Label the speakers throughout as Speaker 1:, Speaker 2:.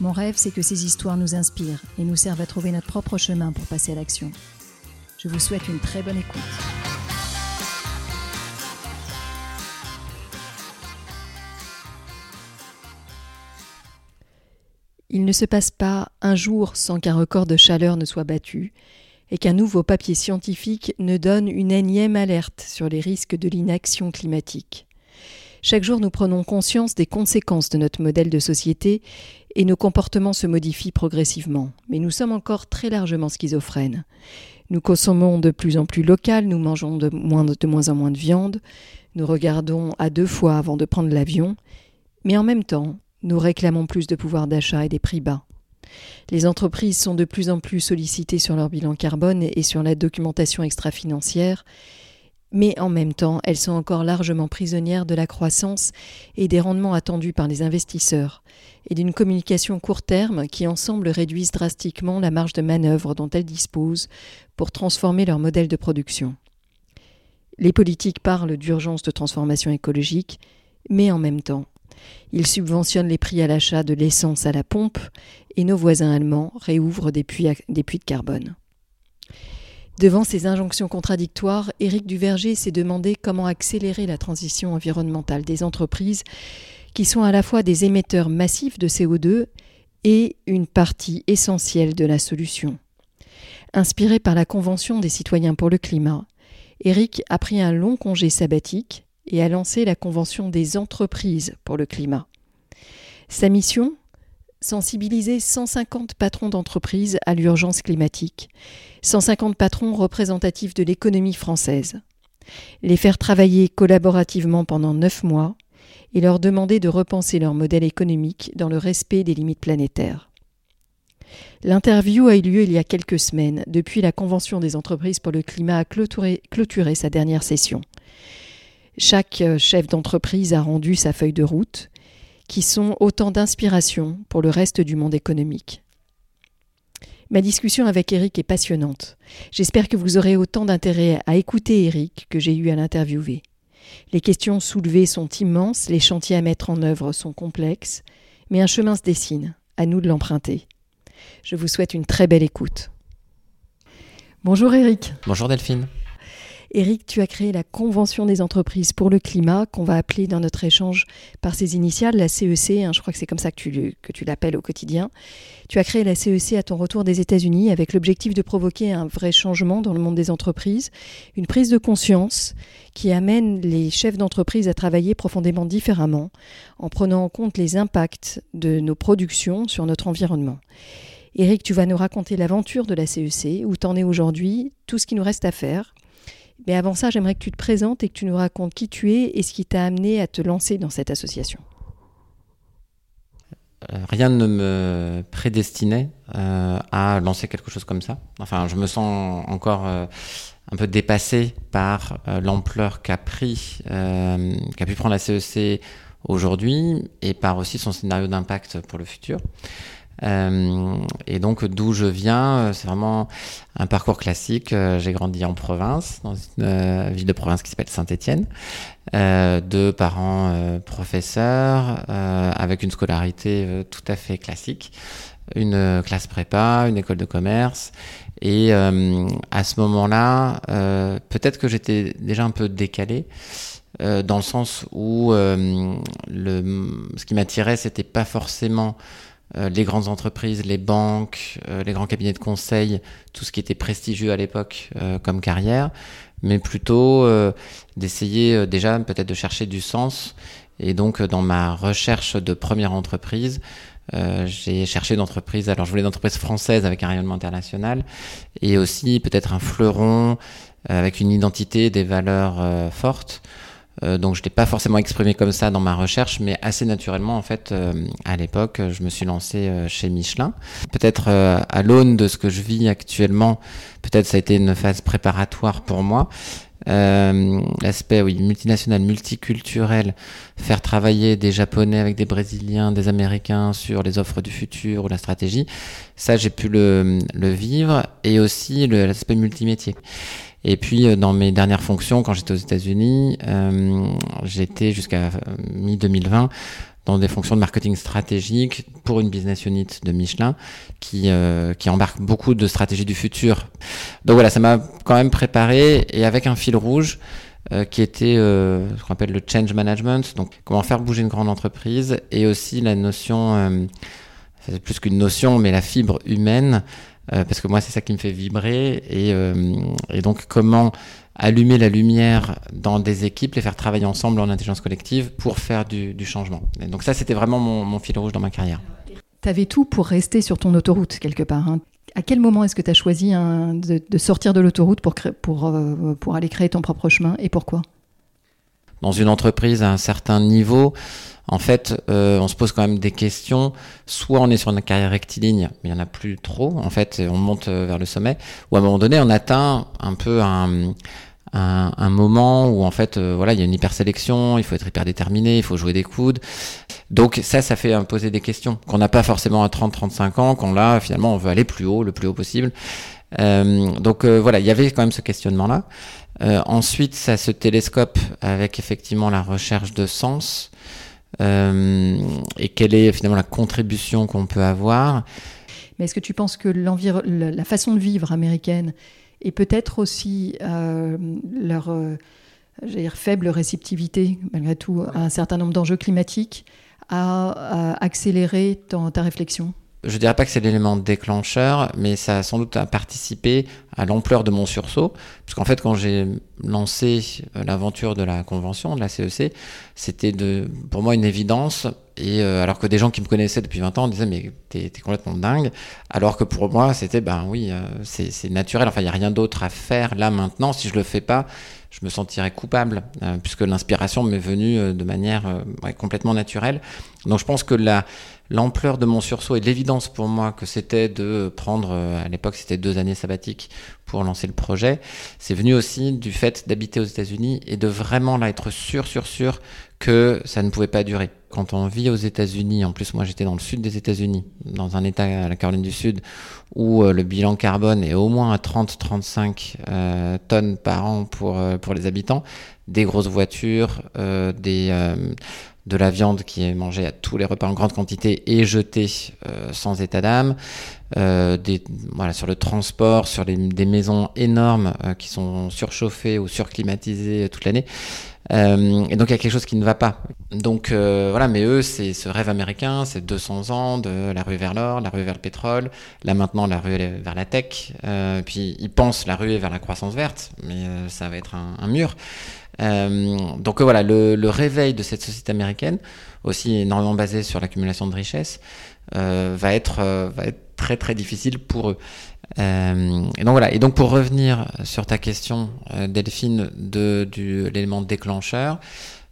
Speaker 1: Mon rêve, c'est que ces histoires nous inspirent et nous servent à trouver notre propre chemin pour passer à l'action. Je vous souhaite une très bonne écoute. Il ne se passe pas un jour sans qu'un record de chaleur ne soit battu et qu'un nouveau papier scientifique ne donne une énième alerte sur les risques de l'inaction climatique. Chaque jour, nous prenons conscience des conséquences de notre modèle de société et nos comportements se modifient progressivement. Mais nous sommes encore très largement schizophrènes. Nous consommons de plus en plus local, nous mangeons de moins, en moins de viande, nous regardons à deux fois avant de prendre l'avion, mais en même temps, nous réclamons plus de pouvoir d'achat et des prix bas. Les entreprises sont de plus en plus sollicitées sur leur bilan carbone et sur la documentation extra-financière, mais en même temps, elles sont encore largement prisonnières de la croissance et des rendements attendus par les investisseurs, et d'une communication court terme qui ensemble réduisent drastiquement la marge de manœuvre dont elles disposent pour transformer leur modèle de production. Les politiques parlent d'urgence de transformation écologique, mais en même temps, ils subventionnent les prix à l'achat de l'essence à la pompe et nos voisins allemands réouvrent des puits, des puits de carbone. Devant ces injonctions contradictoires, Éric Duverger s'est demandé comment accélérer la transition environnementale des entreprises qui sont à la fois des émetteurs massifs de CO2 et une partie essentielle de la solution. Inspiré par la Convention des citoyens pour le climat, Éric a pris un long congé sabbatique et a lancé la Convention des entreprises pour le climat. Sa mission? Sensibiliser 150 patrons d'entreprise à l'urgence climatique, 150 patrons représentatifs de l'économie française, les faire travailler collaborativement pendant neuf mois et leur demander de repenser leur modèle économique dans le respect des limites planétaires. L'interview a eu lieu il y a quelques semaines, depuis la Convention des entreprises pour le climat a clôturé, clôturé sa dernière session. Chaque chef d'entreprise a rendu sa feuille de route, qui sont autant d'inspiration pour le reste du monde économique. Ma discussion avec Eric est passionnante. J'espère que vous aurez autant d'intérêt à écouter Eric que j'ai eu à l'interviewer. Les questions soulevées sont immenses, les chantiers à mettre en œuvre sont complexes, mais un chemin se dessine, à nous de l'emprunter. Je vous souhaite une très belle écoute. Bonjour Eric.
Speaker 2: Bonjour Delphine.
Speaker 1: Eric, tu as créé la Convention des entreprises pour le climat, qu'on va appeler dans notre échange par ses initiales, la CEC, hein, je crois que c'est comme ça que tu, l'appelles au quotidien. Tu as créé la CEC à ton retour des États-Unis avec l'objectif de provoquer un vrai changement dans le monde des entreprises, une prise de conscience qui amène les chefs d'entreprise à travailler profondément différemment, en prenant en compte les impacts de nos productions sur notre environnement. Eric, tu vas nous raconter l'aventure de la CEC, où tu en es aujourd'hui, tout ce qui nous reste à faire mais avant ça, j'aimerais que tu te présentes et que tu nous racontes qui tu es et ce qui t'a amené à te lancer dans cette association.
Speaker 2: Euh, rien ne me prédestinait euh, à lancer quelque chose comme ça. Enfin, je me sens encore euh, un peu dépassé par l'ampleur qu'a pris, qu'a pu prendre la CEC aujourd'hui et par aussi son scénario d'impact pour le futur. Euh, et donc d'où je viens, euh, c'est vraiment un parcours classique. Euh, j'ai grandi en province, dans une ville de province qui s'appelle Saint-Étienne. Euh, deux parents professeurs, avec une scolarité tout à fait classique, une classe prépa, une école de commerce. Et à ce moment-là, peut-être que j'étais déjà un peu décalé. dans le sens où ce qui m'attirait, c'était pas forcément les grandes entreprises, les banques, euh, les grands cabinets de conseil, tout ce qui était prestigieux à l'époque euh, comme carrière, mais plutôt d'essayer déjà peut-être de chercher du sens. Et donc dans ma recherche de première entreprise, j'ai cherché d'entreprise. Alors je voulais une entreprise française avec un rayonnement international et aussi peut-être un fleuron avec une identité, des valeurs fortes. Euh, donc je l'ai pas forcément exprimé comme ça dans ma recherche, mais assez naturellement en fait euh, à l'époque je me suis lancé euh, chez Michelin. Peut-être à l'aune de ce que je vis actuellement, peut-être ça a été une phase préparatoire pour moi. L'aspect oui multinational, multiculturel, faire travailler des Japonais avec des Brésiliens, des Américains sur les offres du futur ou la stratégie, ça j'ai pu le, le vivre et aussi l'aspect multimétier. Et puis euh, dans mes dernières fonctions, quand j'étais aux États-Unis, euh, j'étais jusqu'à euh, mi-2020 dans des fonctions de marketing stratégique pour une business unit de Michelin qui, qui embarque beaucoup de stratégies du futur. Donc voilà, ça m'a quand même préparé et avec un fil rouge qui était ce qu'on appelle le change management, donc comment faire bouger une grande entreprise et aussi la notion, c'est plus qu'une notion, mais la fibre humaine euh, parce que moi c'est ça qui me fait vibrer et, euh, et, donc comment allumer la lumière dans des équipes, les faire travailler ensemble en intelligence collective pour faire du, changement. Donc ça c'était vraiment mon, fil rouge dans ma carrière.
Speaker 1: Tu avais tout pour rester sur ton autoroute quelque part. Hein. À quel moment est-ce que tu as choisi hein, de, de, sortir de l'autoroute pour, pour, euh, pour aller créer ton propre chemin et pourquoi?
Speaker 2: Dans une entreprise à un certain niveau, en fait, euh, on se pose quand même des questions. Soit on est sur une carrière rectiligne, mais il n'y en a plus trop, en fait, on monte euh, vers le sommet, ou à un moment donné, on atteint un peu un, un, moment où, en fait, euh, voilà, il y a une hyper sélection, il faut être hyper déterminé, il faut jouer des coudes. Donc ça, ça fait poser des questions qu'on n'a pas forcément à 30-35 ans, qu'on là, finalement, on veut aller plus haut, le plus haut possible. donc voilà, il y avait quand même ce questionnement-là. Ensuite, ça se télescope avec effectivement la recherche de sens. Euh, et quelle est finalement la contribution qu'on peut avoir.
Speaker 1: Mais est-ce que tu penses que la façon de vivre américaine et peut-être aussi euh, leur euh, faible réceptivité, malgré tout, à un certain nombre d'enjeux climatiques, a, accéléré ta réflexion?
Speaker 2: Je dirais pas que c'est l'élément déclencheur, mais ça a sans doute participé à l'ampleur de mon sursaut. Parce qu'en fait, quand j'ai lancé euh, l'aventure de la convention, de la CEC, e c'était pour moi une évidence. Et euh, alors que des gens qui me connaissaient depuis 20 ans disaient, mais t'es es complètement dingue. Alors que pour moi, c'était, ben oui, euh, c'est naturel. Enfin, il n'y a rien d'autre à faire là maintenant. Si je le fais pas, je me sentirais coupable, puisque l'inspiration m'est venue de manière complètement naturelle. Donc je pense que la l'ampleur de mon sursaut et l'évidence pour moi que c'était de prendre, euh, à l'époque c'était deux années sabbatiques pour lancer le projet, c'est venu aussi du fait d'habiter aux États-Unis et de vraiment là être sûr, sûr, sûr que ça ne pouvait pas durer. Quand on vit aux États-Unis, en plus moi j'étais dans le sud des États-Unis, dans un état à la Caroline du Sud où euh, le bilan carbone est au moins à 30-35 euh, tonnes par an pour, pour les habitants, des grosses voitures, des de la viande qui est mangée à tous les repas en grande quantité et jetée euh, sans état d'âme, euh, voilà, sur le transport, sur des maisons énormes euh, qui sont surchauffées ou surclimatisées toute l'année. Et donc il y a quelque chose qui ne va pas. Donc voilà, mais eux, c'est ce rêve américain, c'est 200 ans de la rue vers l'or, la rue vers le pétrole, là maintenant la rue vers la tech, puis ils pensent la rue vers la croissance verte, mais ça va être un, mur. Euh, donc voilà, le, le, réveil de cette société américaine, aussi énormément basée sur l'accumulation de richesses, euh, va, être, euh, va être très très difficile pour eux. Euh, et donc voilà. Et donc pour revenir sur ta question, euh, Delphine, de, l'élément déclencheur,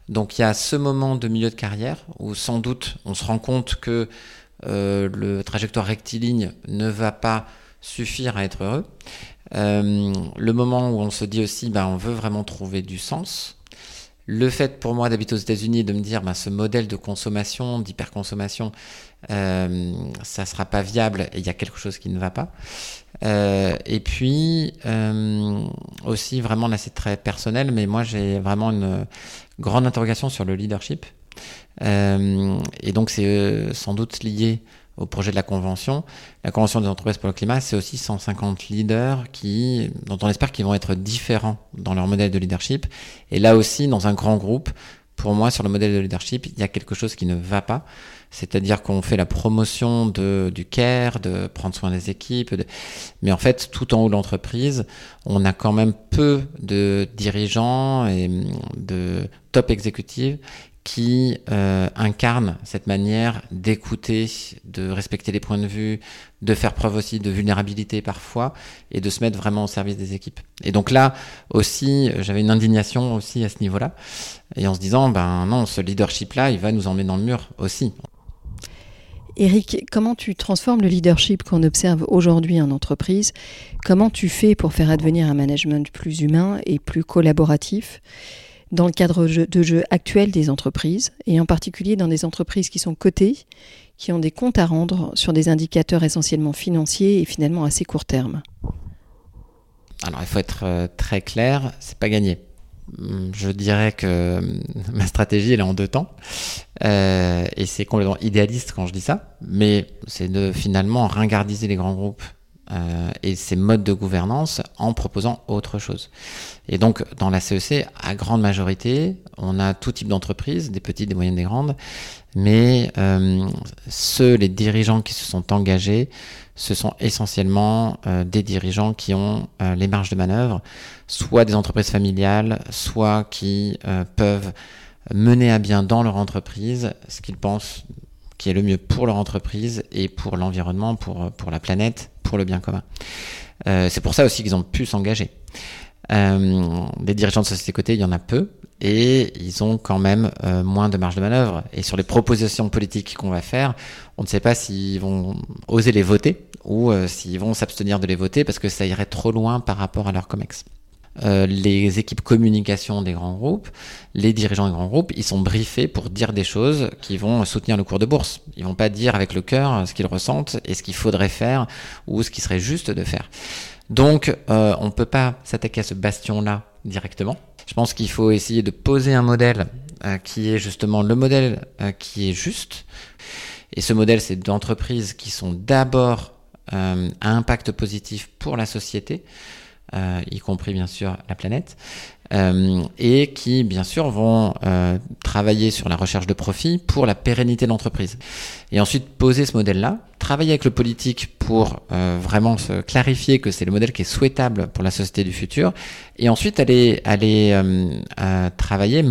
Speaker 2: donc il y a ce moment de milieu de carrière où sans doute on se rend compte que le trajectoire rectiligne ne va pas suffire à être heureux. Euh, le moment où on se dit aussi, bah, on veut vraiment trouver du sens. Le fait pour moi d'habiter aux États-Unis de me dire, bah, ce modèle de consommation, d'hyperconsommation, euh, ça sera pas viable et il y a quelque chose qui ne va pas. Euh, et puis euh, aussi vraiment là c'est très personnel, mais moi j'ai vraiment une grande interrogation sur le leadership. Euh, et donc c'est euh, sans doute lié au projet de la convention. La convention des entreprises pour le climat, c'est aussi 150 leaders qui, dont on espère qu'ils vont être différents dans leur modèle de leadership. Et là aussi, dans un grand groupe, pour moi, sur le modèle de leadership, il y a quelque chose qui ne va pas. C'est-à-dire qu'on fait la promotion de, du care, de prendre soin des équipes, de... mais en fait, tout en haut de l'entreprise, on a quand même peu de dirigeants et de top exécutifs qui euh, incarne cette manière d'écouter, de respecter les points de vue, de faire preuve aussi de vulnérabilité parfois et de se mettre vraiment au service des équipes. Et donc là aussi, j'avais une indignation aussi à ce niveau-là et en se disant, ben non, ce leadership-là, il va nous emmener dans le mur aussi.
Speaker 1: Eric, comment tu transformes le leadership qu'on observe aujourd'hui en entreprise? Comment tu fais pour faire advenir un management plus humain et plus collaboratif dans le cadre de jeu actuel des entreprises, et en particulier dans des entreprises qui sont cotées, qui ont des comptes à rendre sur des indicateurs essentiellement financiers et finalement assez court terme?
Speaker 2: Alors il faut être euh, très clair, c'est pas gagné. Hum, je dirais que hum, ma stratégie elle est en deux temps euh, et c'est complètement idéaliste quand je dis ça, mais c'est de finalement ringardiser les grands groupes euh, et ces modes de gouvernance en proposant autre chose. Et donc, dans la CEC, à grande majorité, on a tout type d'entreprises, des petites, des moyennes, des grandes, mais euh, ceux, les dirigeants qui se sont engagés, ce sont essentiellement euh, des dirigeants qui ont euh, les marges de manœuvre, soit des entreprises familiales, soit qui euh, peuvent mener à bien dans leur entreprise ce qu'ils pensent qui est le mieux pour leur entreprise et pour l'environnement, pour, la planète, pour le bien commun. C'est pour ça aussi qu'ils ont pu s'engager. Des dirigeants de société cotée, il y en a peu, et ils ont quand même moins de marge de manœuvre. Et sur les propositions politiques qu'on va faire, on ne sait pas s'ils vont oser les voter ou euh, s'ils vont s'abstenir de les voter parce que ça irait trop loin par rapport à leur COMEX. Euh, les équipes communication des grands groupes, les dirigeants des grands groupes, ils sont briefés pour dire des choses qui vont soutenir le cours de bourse. Ils vont pas dire avec le cœur ce qu'ils ressentent et ce qu'il faudrait faire ou ce qui serait juste de faire. Donc, euh, on peut pas s'attaquer à ce bastion-là directement. Je pense qu'il faut essayer de poser un modèle qui est justement le modèle qui est juste. Et ce modèle, c'est d'entreprises qui sont d'abord euh, à impact positif pour la société, euh, y compris bien sûr la planète, euh, et qui bien sûr vont euh, travailler sur la recherche de profit pour la pérennité de l'entreprise. Et ensuite poser ce modèle-là, travailler avec le politique pour euh, vraiment se clarifier que c'est le modèle qui est souhaitable pour la société du futur, et ensuite aller, aller travailler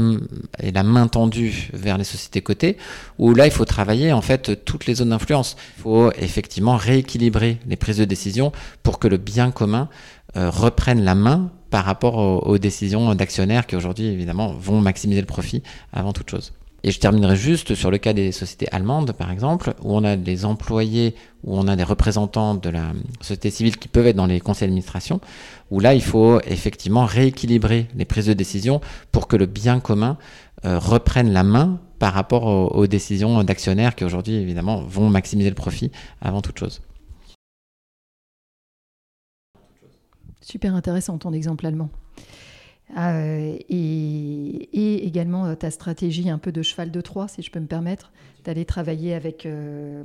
Speaker 2: et la main tendue vers les sociétés cotées, où là il faut travailler en fait toutes les zones d'influence. Il faut effectivement rééquilibrer les prises de décision pour que le bien commun reprenne la main par rapport aux, décisions d'actionnaires qui aujourd'hui évidemment vont maximiser le profit avant toute chose. Et je terminerai juste sur le cas des sociétés allemandes, par exemple, où on a des employés, où on a des représentants de la société civile qui peuvent être dans les conseils d'administration, où là, il faut effectivement rééquilibrer les prises de décision pour que le bien commun euh, reprenne la main par rapport aux décisions d'actionnaires qui aujourd'hui, évidemment, vont maximiser le profit avant toute chose.
Speaker 1: Super intéressant ton exemple allemand. Euh, et, également euh, ta stratégie un peu de cheval de Troie, si je peux me permettre, d'aller travailler avec, euh,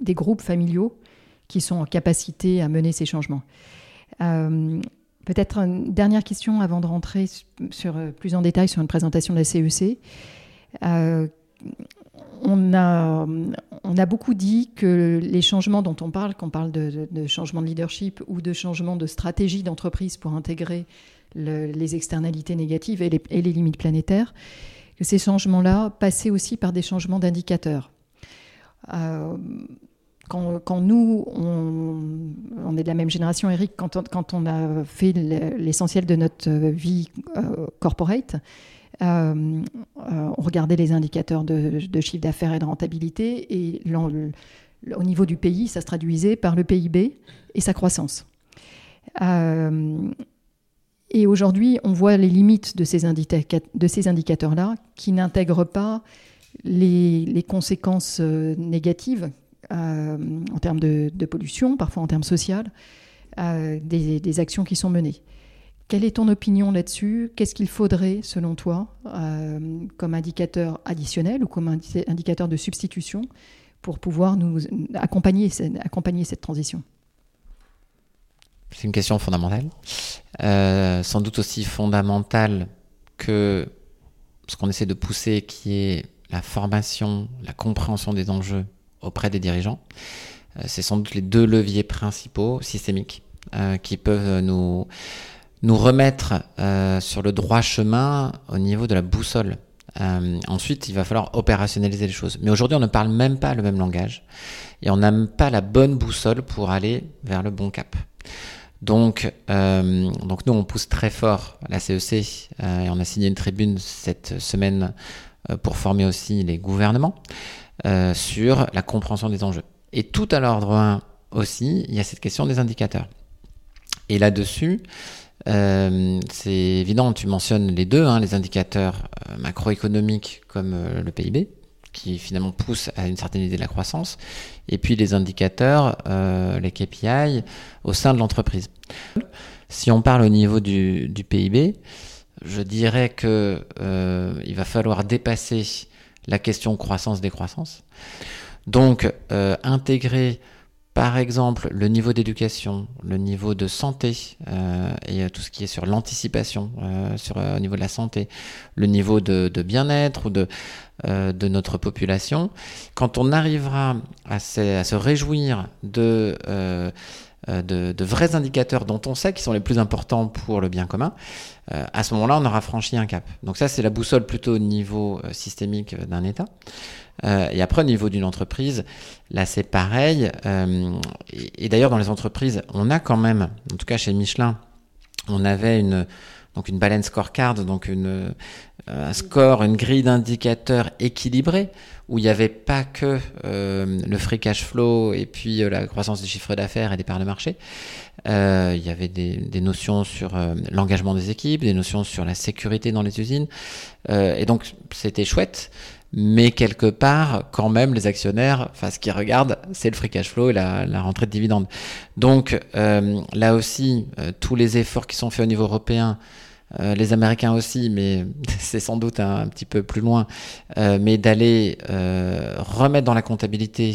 Speaker 1: des, groupes familiaux qui sont en capacité à mener ces changements. Peut-être une dernière question avant de rentrer sur, plus en détail sur une présentation de la CEC. On a, beaucoup dit que les changements dont on parle, qu'on parle de, de, de, changement de leadership ou de changement de stratégie d'entreprise pour intégrer le, les externalités négatives et les, limites planétaires, que ces changements-là passaient aussi par des changements d'indicateurs. Euh, quand, nous, on, est de la même génération, Eric, quand on, quand on a fait l'essentiel de notre vie euh, corporate, euh, euh, on regardait les indicateurs de, chiffre d'affaires et de rentabilité, et au niveau du pays, ça se traduisait par le PIB et sa croissance. Euh, et aujourd'hui, on voit les limites de ces, indicateurs-là qui n'intègrent pas les, conséquences négatives en termes de, pollution, parfois en termes sociaux, des, actions qui sont menées. Quelle est ton opinion là-dessus? Qu'est-ce qu'il faudrait, selon toi, euh, comme indicateur additionnel ou comme indicateur de substitution pour pouvoir nous accompagner, cette transition?
Speaker 2: C'est une question fondamentale. Euh, sans doute aussi fondamentale que ce qu'on essaie de pousser, qui est la formation, la compréhension des enjeux auprès des dirigeants. Euh, c'est sans doute les deux leviers principaux systémiques qui peuvent nous nous remettre euh, sur le droit chemin au niveau de la boussole ensuite, il va falloir opérationnaliser les choses. Mais aujourd'hui, on ne parle même pas le même langage et on n'a pas la bonne boussole pour aller vers le bon cap. Donc, euh, donc nous, on pousse très fort la CEC euh, et on a signé une tribune cette semaine euh, pour former aussi les gouvernements sur la compréhension des enjeux. Et tout à l'ordre 1 aussi, il y a cette question des indicateurs. Et là-dessus, c'est évident, tu mentionnes les deux, hein, les indicateurs macroéconomiques comme le PIB, qui finalement pousse à une certaine idée de la croissance, et puis les indicateurs, euh, les KPI, au sein de l'entreprise. Si on parle au niveau du, PIB, je dirais que euh, il va falloir dépasser la question croissance-décroissance. Donc, euh, intégrer par exemple, le niveau d'éducation, le niveau de santé euh, et tout ce qui est sur l'anticipation, euh, sur au niveau de la santé, le niveau de, bien-être ou de de notre population, quand on arrivera à à se réjouir de de, de, vrais indicateurs dont on sait qu'ils sont les plus importants pour le bien commun, à ce moment-là, on aura franchi un cap. Donc ça, c'est la boussole plutôt au niveau systémique d'un État. Euh, et après, au niveau d'une entreprise, là, c'est pareil. Euh, et, d'ailleurs, dans les entreprises, on a quand même, en tout cas chez Michelin, on avait une donc une balance scorecard, donc une, euh, un score, une grille d'indicateurs équilibrée, où il n'y avait pas que le free cash flow et puis la croissance du chiffre d'affaires et des parts de marché. il y avait des, des notions sur l'engagement des équipes, des notions sur la sécurité dans les usines. et donc, c'était chouette mais quelque part, quand même, les actionnaires, enfin, ce qu'ils regardent, c'est le free cash flow et la, la rentrée de dividendes. Donc, euh, là aussi, euh, tous les efforts qui sont faits au niveau européen, euh, les Américains aussi, mais c'est sans doute un, petit peu plus loin, mais d'aller remettre dans la comptabilité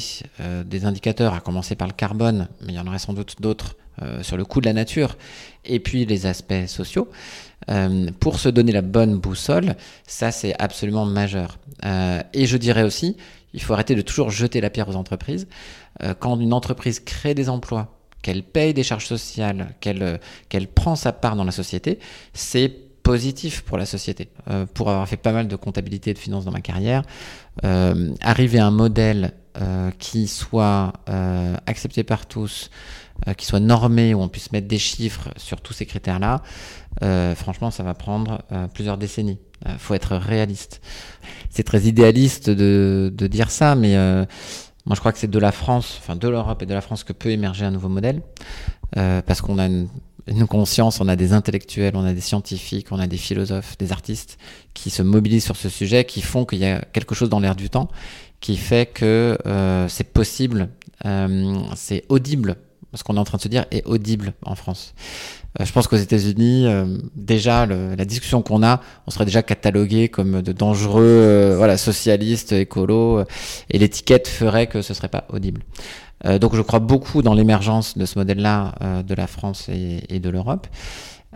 Speaker 2: des indicateurs, à commencer par le carbone, mais il y en aurait sans doute d'autres sur le coût de la nature, et puis les aspects sociaux. Euh, pour se donner la bonne boussole, ça c'est absolument majeur. Euh, et je dirais aussi, il faut arrêter de toujours jeter la pierre aux entreprises. Euh, quand une entreprise crée des emplois, qu'elle paye des charges sociales, qu'elle qu'elle prend sa part dans la société, c'est positif pour la société. pour avoir fait pas mal de comptabilité et de finances dans ma carrière, arriver à un modèle qui soit accepté par tous, qui soit normé, où on puisse mettre des chiffres sur tous ces critères-là, euh, franchement, ça va prendre euh, plusieurs décennies. Il euh, faut être réaliste. C'est très idéaliste de, de, dire ça, mais moi je crois que c'est de la France, enfin de l'Europe et de la France que peut émerger un nouveau modèle, parce qu'on a une, une, conscience, on a des intellectuels, on a des scientifiques, on a des philosophes, des artistes qui se mobilisent sur ce sujet, qui font qu'il y a quelque chose dans l'air du temps, qui fait que c'est possible, c'est audible ce qu'on est en train de se dire est audible en France. Euh, je pense qu'aux États-Unis, euh, déjà la discussion qu'on a, on serait déjà catalogué comme de dangereux, euh, voilà, socialistes, écolos, et l'étiquette ferait que ce serait pas audible. donc je crois beaucoup dans l'émergence de ce modèle-là de la France et, de l'Europe.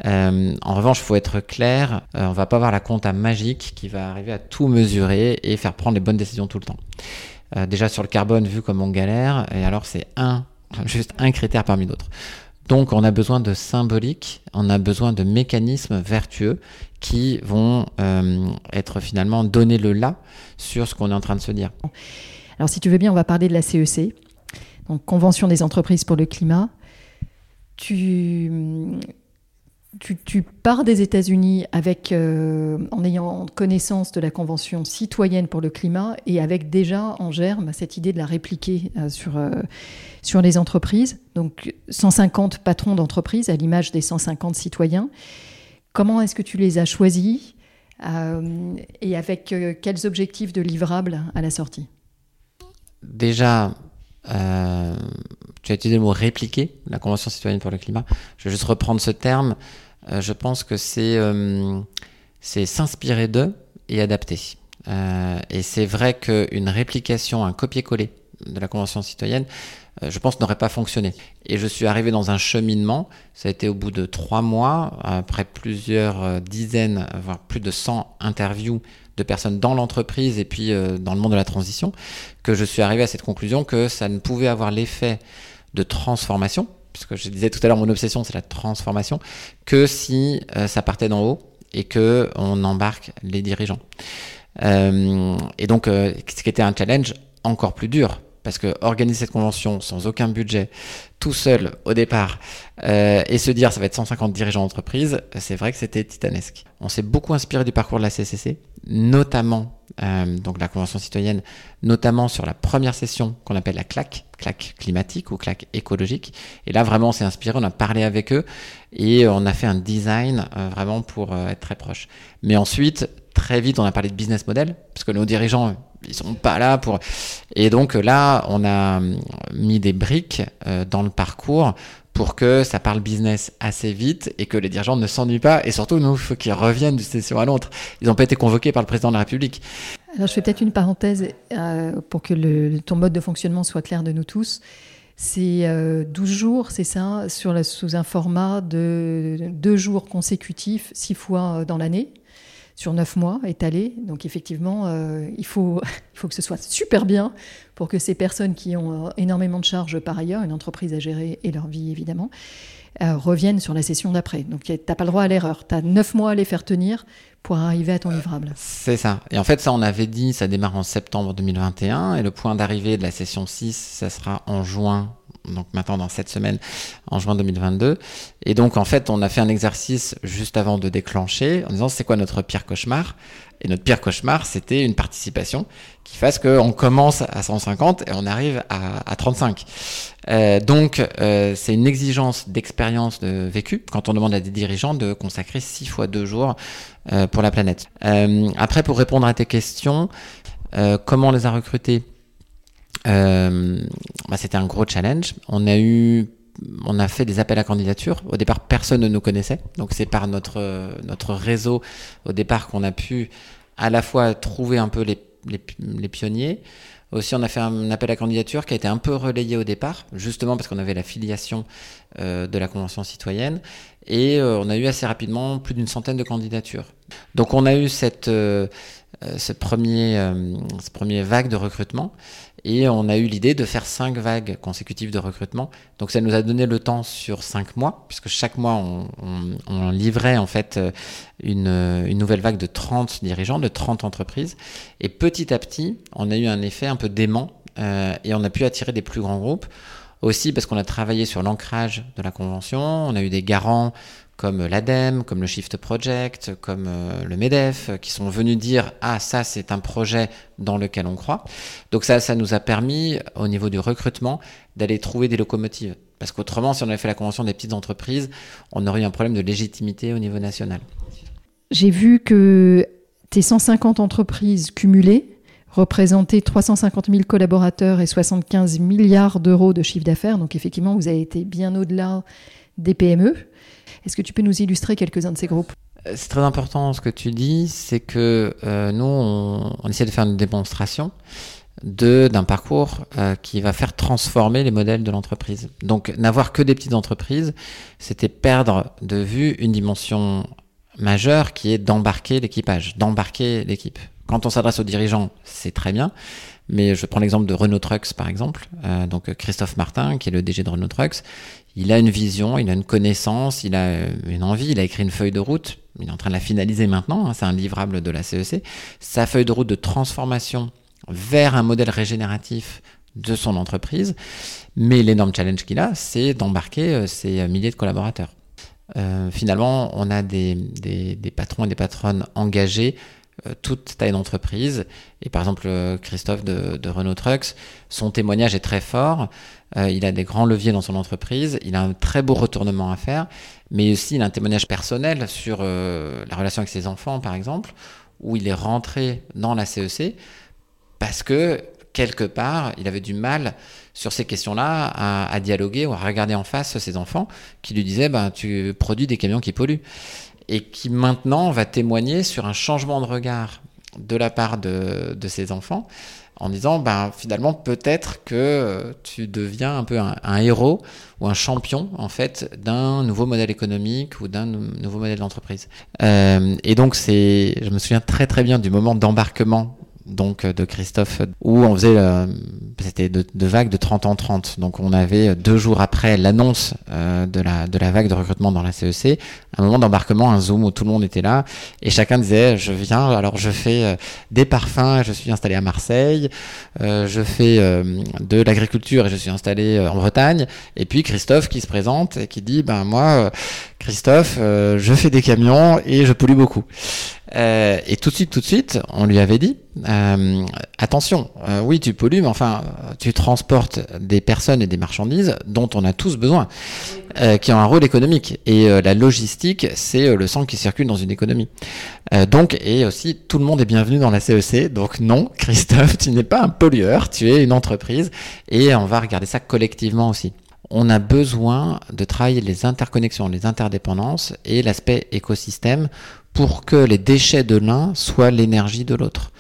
Speaker 2: en revanche, il faut être clair, on va pas avoir la compta magique qui va arriver à tout mesurer et faire prendre les bonnes décisions tout le temps. déjà sur le carbone, vu comme on galère, et alors c'est un juste un critère parmi d'autres. Donc on a besoin de symbolique, on a besoin de mécanismes vertueux qui vont euh, être finalement donner le là sur ce qu'on est en train de se dire.
Speaker 1: Alors si tu veux bien, on va parler de la CEC, e donc Convention des entreprises pour le climat. Tu, tu, pars des États-Unis avec, euh, en ayant connaissance de la Convention citoyenne pour le climat et avec déjà en germe cette idée de la répliquer euh, sur, euh, sur les entreprises. Donc 150 patrons d'entreprises à l'image des 150 citoyens. Comment est-ce que tu les as choisis et avec quels objectifs de livrables à la sortie?
Speaker 2: Déjà, tu as utilisé le mot répliquer, la Convention citoyenne pour le climat. Je vais juste reprendre ce terme. Euh, je pense que c'est euh, s'inspirer d'eux et adapter. Euh, et c'est vrai qu'une réplication, un copier-coller de la Convention citoyenne, je pense, n'aurait pas fonctionné. Et je suis arrivé dans un cheminement, ça a été au bout de trois mois, après plusieurs dizaines, voire plus de 100 interviews de personnes dans l'entreprise et puis dans le monde de la transition, que je suis arrivé à cette conclusion que ça ne pouvait avoir l'effet de transformation, puisque je disais tout à l'heure, mon obsession, c'est la transformation, que si euh, ça partait d'en haut et que on embarque les dirigeants. et donc, ce qui était un challenge encore plus dur parce que organiser cette convention sans aucun budget, tout seul au départ, euh, et se dire ça va être 150 dirigeants d'entreprise, c'est vrai que c'était titanesque. On s'est beaucoup inspiré du parcours de la CCC, notamment euh, donc la convention citoyenne, notamment sur la première session qu'on appelle la claque, claque climatique ou claque écologique. Et là vraiment on s'est inspiré, on a parlé avec eux et on a fait un design euh, vraiment pour être très proche. Mais ensuite très vite on a parlé de business model parce que nos dirigeants ils sont pas là pour. Et donc là, on a mis des briques euh, dans le parcours pour que ça parle business assez vite et que les dirigeants ne s'ennuient pas. Et surtout, nous, il faut qu'ils reviennent d'une session à l'autre. Ils n'ont pas été convoqués par le président de la République.
Speaker 1: Alors, je fais peut-être une parenthèse euh, pour que ton mode de fonctionnement soit clair de nous tous. C'est 12 euh, jours, c'est ça, sur sous un format de deux jours consécutifs, six fois dans l'année sur neuf mois étalé. Donc effectivement, euh, il, faut, il faut que ce soit super bien pour que ces personnes qui ont euh, énormément de charges par ailleurs, une entreprise à gérer et leur vie évidemment, euh, reviennent sur la session d'après. Donc tu n'as pas le droit à l'erreur. Tu as neuf mois à les faire tenir pour arriver à ton livrable.
Speaker 2: C'est ça. Et en fait, ça, on avait dit, ça démarre en septembre 2021 et le point d'arrivée de la session 6, ça sera en juin donc maintenant dans cette semaine, en juin 2022. Et donc en fait, on a fait un exercice juste avant de déclencher en disant c'est quoi notre pire cauchemar? Et notre pire cauchemar, c'était une participation qui fasse qu'on commence à 150 et on arrive à, à 35. Euh, donc euh, c'est une exigence d'expérience de vécu quand on demande à des dirigeants de consacrer 6 fois 2 jours euh, pour la planète. Euh, après, pour répondre à tes questions, euh, comment on les a recrutés? Euh, bah, c'était un gros challenge. On a eu on a fait des appels à candidature. Au départ, personne ne nous connaissait. Donc, c'est par notre, notre réseau, au départ, qu'on a pu à la fois trouver un peu les, les, les, pionniers. Aussi, on a fait un appel à candidature qui a été un peu relayé au départ, justement parce qu'on avait la filiation euh, de la Convention citoyenne. Et euh, on a eu assez rapidement plus d'une centaine de candidatures. Donc, on a eu cette, euh, ce, premier, ce premier vague de recrutement. Et on a eu l'idée de faire cinq vagues consécutives de recrutement. Donc ça nous a donné le temps sur cinq mois, puisque chaque mois on, livrait en fait euh, une, une, nouvelle vague de 30 dirigeants, de 30 entreprises. Et petit à petit, on a eu un effet un peu dément euh, et on a pu attirer des plus grands groupes. Aussi parce qu'on a travaillé sur l'ancrage de la convention, on a eu des garants comme l'ADEME, comme le Shift Project, comme euh, le MEDEF, qui sont venus dire ah ça c'est un projet dans lequel on croit. Donc ça, ça nous a permis au niveau du recrutement d'aller trouver des locomotives. Parce qu'autrement, si on avait fait la convention des petites entreprises, on aurait eu un problème de légitimité au niveau national.
Speaker 1: J'ai vu que tes 150 entreprises cumulées représentaient 350 000 collaborateurs et 75 milliards d'euros de chiffre d'affaires. Donc effectivement, vous avez été bien au-delà des PME. Est-ce que tu peux nous illustrer quelques-uns de ces groupes?
Speaker 2: Euh, c'est très important ce que tu dis, c'est que euh, nous, on, essaie de faire une démonstration d'un parcours euh, qui va faire transformer les modèles de l'entreprise. Donc n'avoir que des petites entreprises, c'était perdre de vue une dimension majeure qui est d'embarquer l'équipage, d'embarquer l'équipe. Quand on s'adresse aux dirigeants, c'est très bien, mais je prends l'exemple de Renault Trucks par exemple. Donc Christophe Martin, qui est le DG de Renault Trucks, il a une vision, il a une connaissance, il a une envie, il a écrit une feuille de route. Il est en train de la finaliser maintenant. Hein, c'est un livrable de la CEC. E Sa feuille de route de transformation vers un modèle régénératif de son entreprise. Mais l'énorme challenge qu'il a, c'est d'embarquer euh, ses milliers de collaborateurs. Euh, finalement, on a des, des, patrons et des patronnes engagés euh, toute taille d'entreprise. Et par exemple, euh, Christophe de, Renault Trucks, son témoignage est très fort. Euh, il a des grands leviers dans son entreprise. Il a un très beau retournement à faire. Mais aussi, il a un témoignage personnel sur euh, la relation avec ses enfants, par exemple, où il est rentré dans la CEC e parce que quelque part, il avait du mal sur ces questions-là à, à, dialoguer ou à regarder en face ses enfants qui lui disaient ben, Tu produis des camions qui polluent et qui maintenant va témoigner sur un changement de regard de la part de, de ses enfants en disant ben, finalement peut-être que tu deviens un peu un, héros ou un champion en fait d'un nouveau modèle économique ou d'un nouveau modèle d'entreprise. Euh, et donc c'est, je me souviens très très bien du moment d'embarquement donc de Christophe, où on faisait, c'était de, de, vagues de 30 en 30. Donc on avait deux jours après l'annonce de, la, de la vague de recrutement dans la CEC, un moment d'embarquement, un Zoom où tout le monde était là, et chacun disait, je viens, alors je fais des parfums, je suis installé à Marseille, je fais de l'agriculture et je suis installé en Bretagne, et puis Christophe qui se présente et qui dit, ben moi, Christophe, je fais des camions et je pollue beaucoup. Euh, et tout de suite, tout de suite, on lui avait dit euh, attention, euh, oui, tu pollues, mais enfin, tu transportes des personnes et des marchandises dont on a tous besoin, euh, qui ont un rôle économique. Et euh, la logistique, c'est le sang qui circule dans une économie. donc, et aussi, tout le monde est bienvenu dans la CEC. Donc, non, Christophe, tu n'es pas un pollueur, tu es une entreprise, et on va regarder ça collectivement aussi on a besoin de travailler les interconnexions, les interdépendances et l'aspect écosystème pour que les déchets de l'un soient l'énergie de l'autre.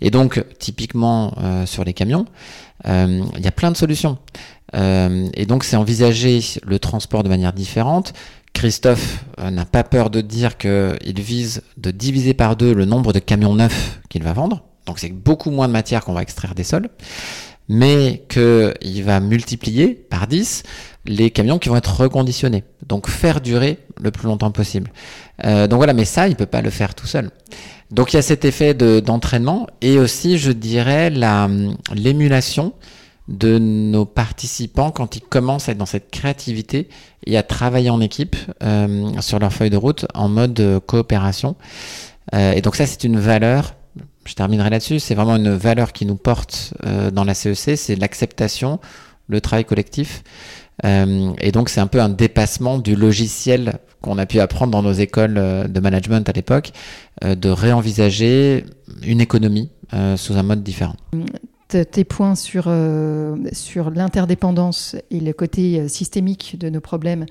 Speaker 2: Et donc, typiquement euh, sur les camions, euh, il y a plein de solutions. Euh, et donc, c'est envisager le transport de manière différente. Christophe n'a pas peur de dire qu'il vise de diviser par deux le nombre de camions neufs qu'il va vendre. Donc, c'est beaucoup moins de matière qu'on va extraire des sols mais qu'il va multiplier par 10 les camions qui vont être reconditionnés. Donc faire durer le plus longtemps possible. Euh, donc voilà, mais ça, il peut pas le faire tout seul. Donc il y a cet effet d'entraînement et aussi, je dirais, l'émulation de nos participants quand ils commencent à être dans cette créativité et à travailler en équipe euh, sur leur feuille de route en mode coopération. Euh, et donc ça, c'est une valeur je terminerai là-dessus, c'est vraiment une valeur qui nous porte euh, dans la CEC, c'est l'acceptation, le travail collectif. Euh, et donc c'est un peu un dépassement du logiciel qu'on a pu apprendre dans nos écoles euh, de management à l'époque, de réenvisager une économie sous un mode différent.
Speaker 1: Tes points sur, sur l'interdépendance et le côté systémique de nos problèmes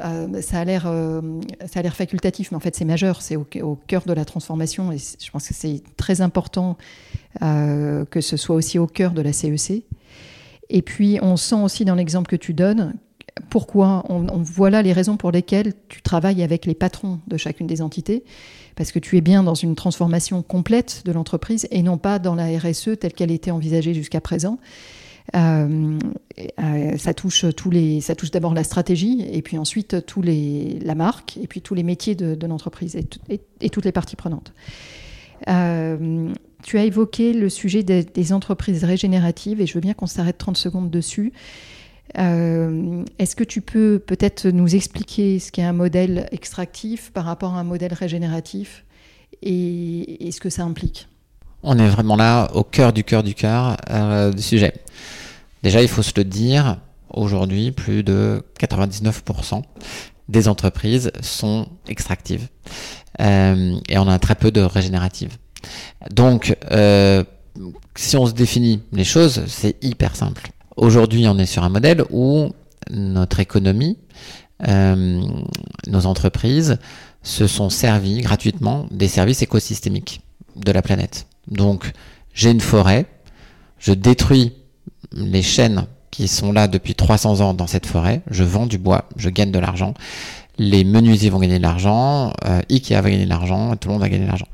Speaker 1: euh, ça a l'air euh, ça a l'air facultatif, mais en fait c'est majeur, c'est au, cœur de la transformation et je pense que c'est très important euh, que ce soit aussi au cœur de la CEC. E et puis on sent aussi dans l'exemple que tu donnes pourquoi on, voilà les raisons pour lesquelles tu travailles avec les patrons de chacune des entités parce que tu es bien dans une transformation complète de l'entreprise et non pas dans la RSE telle qu'elle était envisagée jusqu'à présent. Euh, euh, ça touche tous les, ça touche d'abord la stratégie et puis ensuite tous les, la marque et puis tous les métiers de, l'entreprise et, toutes les parties prenantes. Euh, tu as évoqué le sujet des, entreprises régénératives et je veux bien qu'on s'arrête 30 secondes dessus. Est-ce que tu peux peut-être nous expliquer ce qu'est un modèle extractif par rapport à un modèle régénératif et, et ce que ça implique?
Speaker 2: On est vraiment là au cœur du cœur du cœur du sujet. Déjà, il faut se le dire, aujourd'hui, plus de 99% des entreprises sont extractives. Euh, et on a très peu de régénératives. Donc, euh, si on se définit les choses, c'est hyper simple. Aujourd'hui, on est sur un modèle où notre économie, euh, nos entreprises se sont servies gratuitement des services écosystémiques de la planète. Donc, j'ai une forêt, je détruis les chaînes qui sont là depuis 300 ans dans cette forêt, je vends du bois, je gagne de l'argent. Les menuisiers vont gagner de l'argent, euh, Ikea va gagner de l'argent, tout le monde va gagner de l'argent.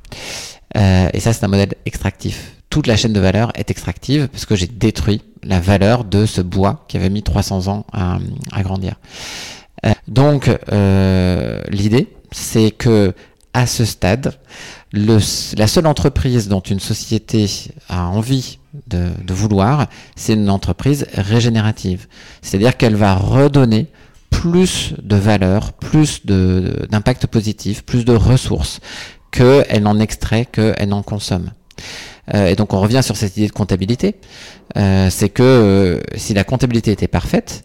Speaker 2: Euh, et ça, c'est un modèle extractif. Toute la chaîne de valeur est extractive parce que j'ai détruit la valeur de ce bois qui avait mis 300 ans à, grandir. Euh, donc, l'idée, c'est que à ce stade, la seule entreprise dont une société a envie de, vouloir, c'est une entreprise régénérative. C'est-à-dire qu'elle va redonner plus de valeur, plus d'impact positif, plus de ressources qu'elle en extrait, qu'elle n'en consomme. Euh, et donc on revient sur cette idée de comptabilité. Euh, c'est que euh, si la comptabilité était parfaite,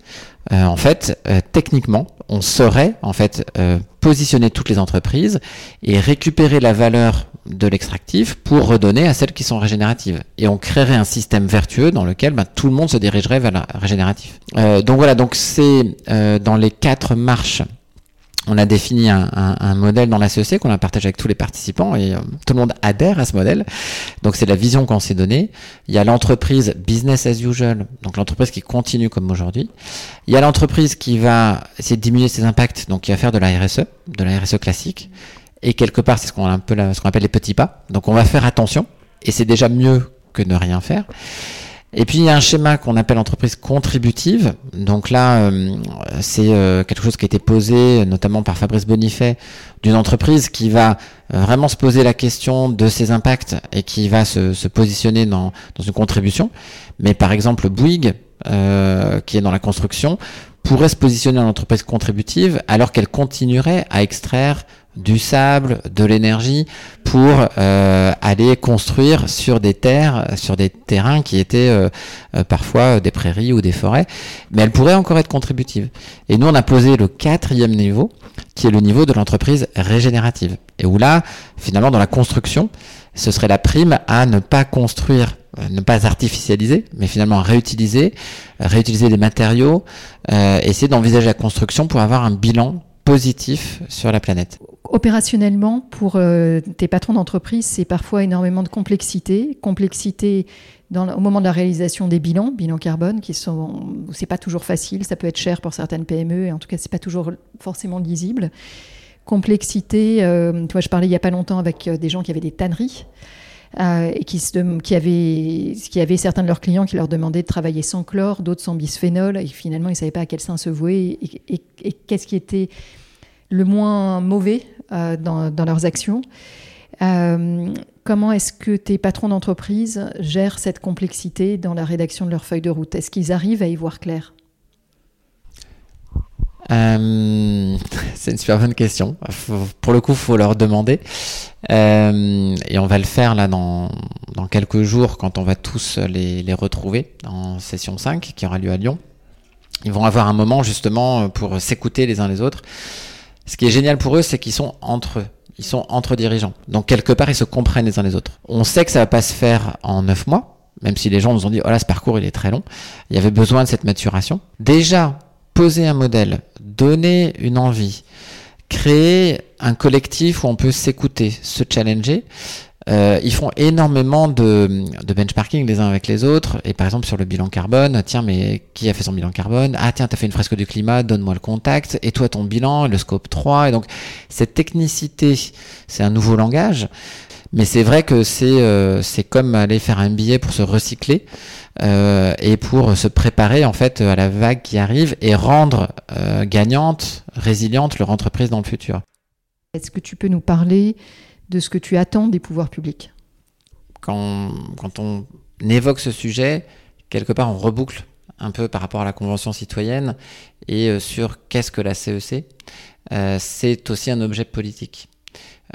Speaker 2: en fait, techniquement, on saurait en fait positionner toutes les entreprises et récupérer la valeur de l'extractif pour redonner à celles qui sont régénératives. Et on créerait un système vertueux dans lequel ben, tout le monde se dirigerait vers la régénératif. donc voilà, donc c'est dans les quatre marches on a défini un, modèle dans la CEC qu'on a partagé avec tous les participants et euh, tout le monde adhère à ce modèle. Donc c'est la vision qu'on s'est donnée. Il y a l'entreprise business as usual, donc l'entreprise qui continue comme aujourd'hui. Il y a l'entreprise qui va essayer de diminuer ses impacts, donc qui va faire de la RSE, de la RSE classique. Et quelque part, c'est ce qu'on appelle les petits pas. Donc on va faire attention et c'est déjà mieux que ne rien faire. Et puis il y a un schéma qu'on appelle entreprise contributive. Donc là, euh, c'est euh, quelque chose qui a été posé notamment par Fabrice Bonifay d'une entreprise qui va euh, vraiment se poser la question de ses impacts et qui va se, se positionner dans, dans, une contribution. Mais par exemple, Bouygues, qui est dans la construction, pourrait se positionner en entreprise contributive alors qu'elle continuerait à extraire du sable, de l'énergie pour euh, aller construire sur des terres, sur des terrains qui étaient euh, euh, parfois des prairies ou des forêts, mais elle pourrait encore être contributive. Et nous, on a posé le quatrième niveau, qui est le niveau de l'entreprise régénérative. Et où là, finalement, dans la construction, ce serait la prime à ne pas construire ne pas artificialiser, mais finalement réutiliser, réutiliser des matériaux, essayer d'envisager la construction pour avoir un bilan positif sur la planète.
Speaker 1: Opérationnellement, pour euh, tes patrons d'entreprise, c'est parfois énormément de complexité. Complexité au moment de la réalisation des bilans, bilans carbone, qui sont, c'est pas toujours facile, ça peut être cher pour certaines PME, et en tout cas, c'est pas toujours forcément lisible. Complexité, euh, toi, je parlais il y a pas longtemps avec euh, des gens qui avaient des tanneries. Euh, et qui, avaient, qui avaient certains de leurs clients qui leur demandaient de travailler sans chlore, d'autres sans bisphénol, et finalement ils ne savaient pas à quel sein se vouer, et, qu'est-ce qui était le moins mauvais dans, leurs actions. Comment est-ce que tes patrons d'entreprise gèrent cette complexité dans la rédaction de leur feuille de route? Est-ce qu'ils arrivent à y voir clair?
Speaker 2: Euh, c'est une super bonne question. pour le coup, faut leur demander. Euh, et on va le faire là dans, dans quelques jours quand on va tous les, les retrouver en session 5 qui aura lieu à Lyon. Ils vont avoir un moment justement pour s'écouter les uns les autres. Ce qui est génial pour eux, c'est qu'ils sont entre eux. Ils sont entre dirigeants. Donc quelque part, ils se comprennent les uns les autres. On sait que ça va pas se faire en neuf mois, même si les gens nous ont dit, oh là, ce parcours, il est très long. Il y avait besoin de cette maturation. Déjà, poser un modèle, donner une envie, créer un collectif où on peut s'écouter, se challenger. Euh, ils font énormément de, de, benchmarking les uns avec les autres. Et par exemple, sur le bilan carbone, tiens, mais qui a fait son bilan carbone? Ah, tiens, t'as fait une fresque du climat, donne-moi le contact. Et toi, ton bilan, le scope 3. Et donc, cette technicité, c'est un nouveau langage. Mais c'est vrai que c'est euh, comme aller faire un billet pour se recycler. Euh, et pour se préparer en fait à la vague qui arrive et rendre euh, gagnante, résiliente leur entreprise dans le futur.
Speaker 1: Est-ce que tu peux nous parler de ce que tu attends des pouvoirs publics?
Speaker 2: Quand, quand on évoque ce sujet, quelque part on reboucle un peu par rapport à la Convention citoyenne et euh, sur qu'est-ce que la CEC. Euh, c'est aussi un objet politique.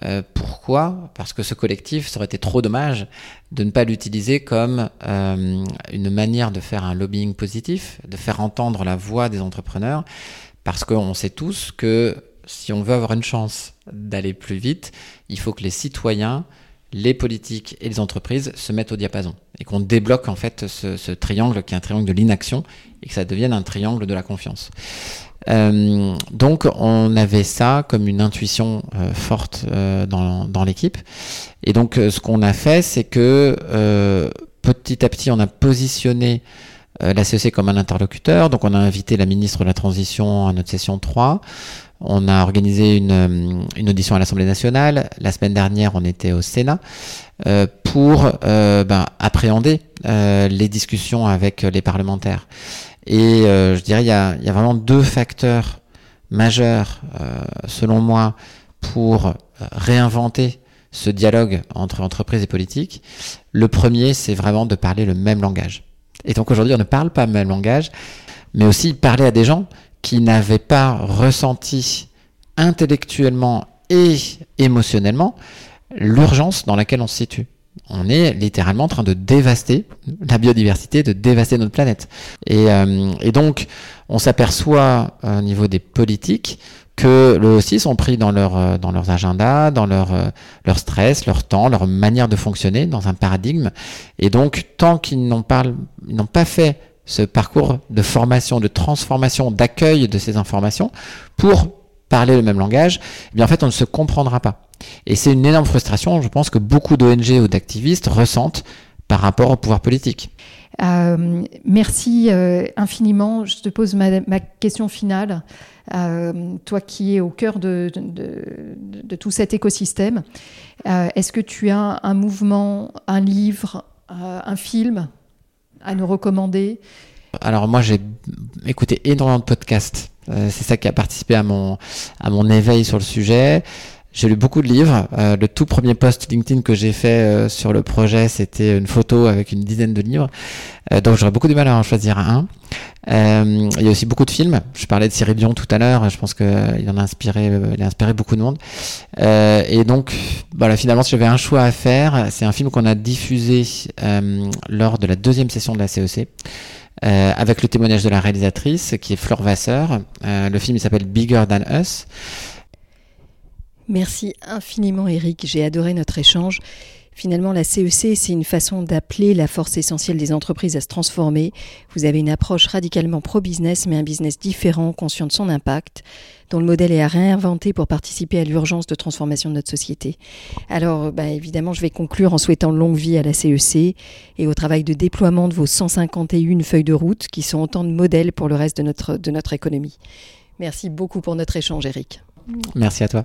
Speaker 2: Euh, pourquoi? Parce que ce collectif, ça aurait été trop dommage de ne pas l'utiliser comme euh, une manière de faire un lobbying positif, de faire entendre la voix des entrepreneurs, parce qu'on sait tous que si on veut avoir une chance d'aller plus vite, il faut que les citoyens, les politiques et les entreprises se mettent au diapason et qu'on débloque en fait ce, ce triangle qui est un triangle de l'inaction et que ça devienne un triangle de la confiance. Euh, donc on avait ça comme une intuition euh, forte euh, dans, dans l'équipe. Et donc ce qu'on a fait, c'est que petit à petit, on a positionné la CEC comme un interlocuteur. Donc on a invité la ministre de la Transition à notre session 3. On a organisé une, une audition à l'Assemblée nationale. La semaine dernière, on était au Sénat euh, pour euh, ben, appréhender euh, les discussions avec les parlementaires. Et euh, je dirais, il y a, y a, vraiment deux facteurs majeurs, euh, selon moi, pour euh, réinventer ce dialogue entre entreprises et politiques. Le premier, c'est vraiment de parler le même langage. Et donc aujourd'hui, on ne parle pas le même langage, mais aussi parler à des gens qui n'avaient pas ressenti intellectuellement et émotionnellement l'urgence dans laquelle on se situe on est littéralement en train de dévaster la biodiversité, de dévaster notre planète. Et, euh, et donc, on s'aperçoit euh, au niveau des politiques que eux aussi sont pris dans leur euh, dans leurs agendas, dans leur leur stress, leur temps, leur manière de fonctionner dans un paradigme. Et donc, tant qu'ils n'ont pas fait ce parcours de formation, de transformation, d'accueil de ces informations pour parler le même langage, eh bien en fait on ne se comprendra pas. Et c'est une énorme frustration, je pense que beaucoup d'ONG ou d'activistes ressentent par rapport au pouvoir politique.
Speaker 1: merci infiniment. Je te pose ma, question finale. toi qui es au cœur de, de tout cet écosystème, est-ce que tu as un mouvement, un livre, un film à nous recommander?
Speaker 2: Alors moi j'ai écouté énormément de podcasts. Euh, c'est ça qui a participé à mon à mon éveil sur le sujet. J'ai lu beaucoup de livres. Euh, le tout premier post LinkedIn que j'ai fait euh, sur le projet, c'était une photo avec une dizaine de livres. donc j'aurais beaucoup de mal à en choisir un. il y a aussi beaucoup de films. Je parlais de Cyril Dion tout à l'heure. Je pense qu'il en a inspiré, il a inspiré beaucoup de monde. et donc voilà, finalement, si j'avais un choix à faire, c'est un film qu'on a diffusé lors de la deuxième session de la CEC. Euh, avec le témoignage de la réalisatrice qui est Flore Vasseur. Euh, le film s'appelle Bigger Than Us.
Speaker 1: Merci infiniment Eric, j'ai adoré notre échange. Finalement, la CEC, c'est une façon d'appeler la force essentielle des entreprises à se transformer. Vous avez une approche radicalement pro-business, mais un business différent, conscient de son impact, dont le modèle est à réinventer pour participer à l'urgence de transformation de notre société. Alors, bah, évidemment, je vais conclure en souhaitant longue vie à la CEC et au travail de déploiement de vos 151 feuilles de route, qui sont autant de modèles pour le reste de notre, de notre économie. Merci beaucoup pour notre échange, Eric.
Speaker 2: Merci à toi.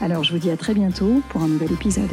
Speaker 1: Alors je vous dis à très bientôt pour un nouvel épisode.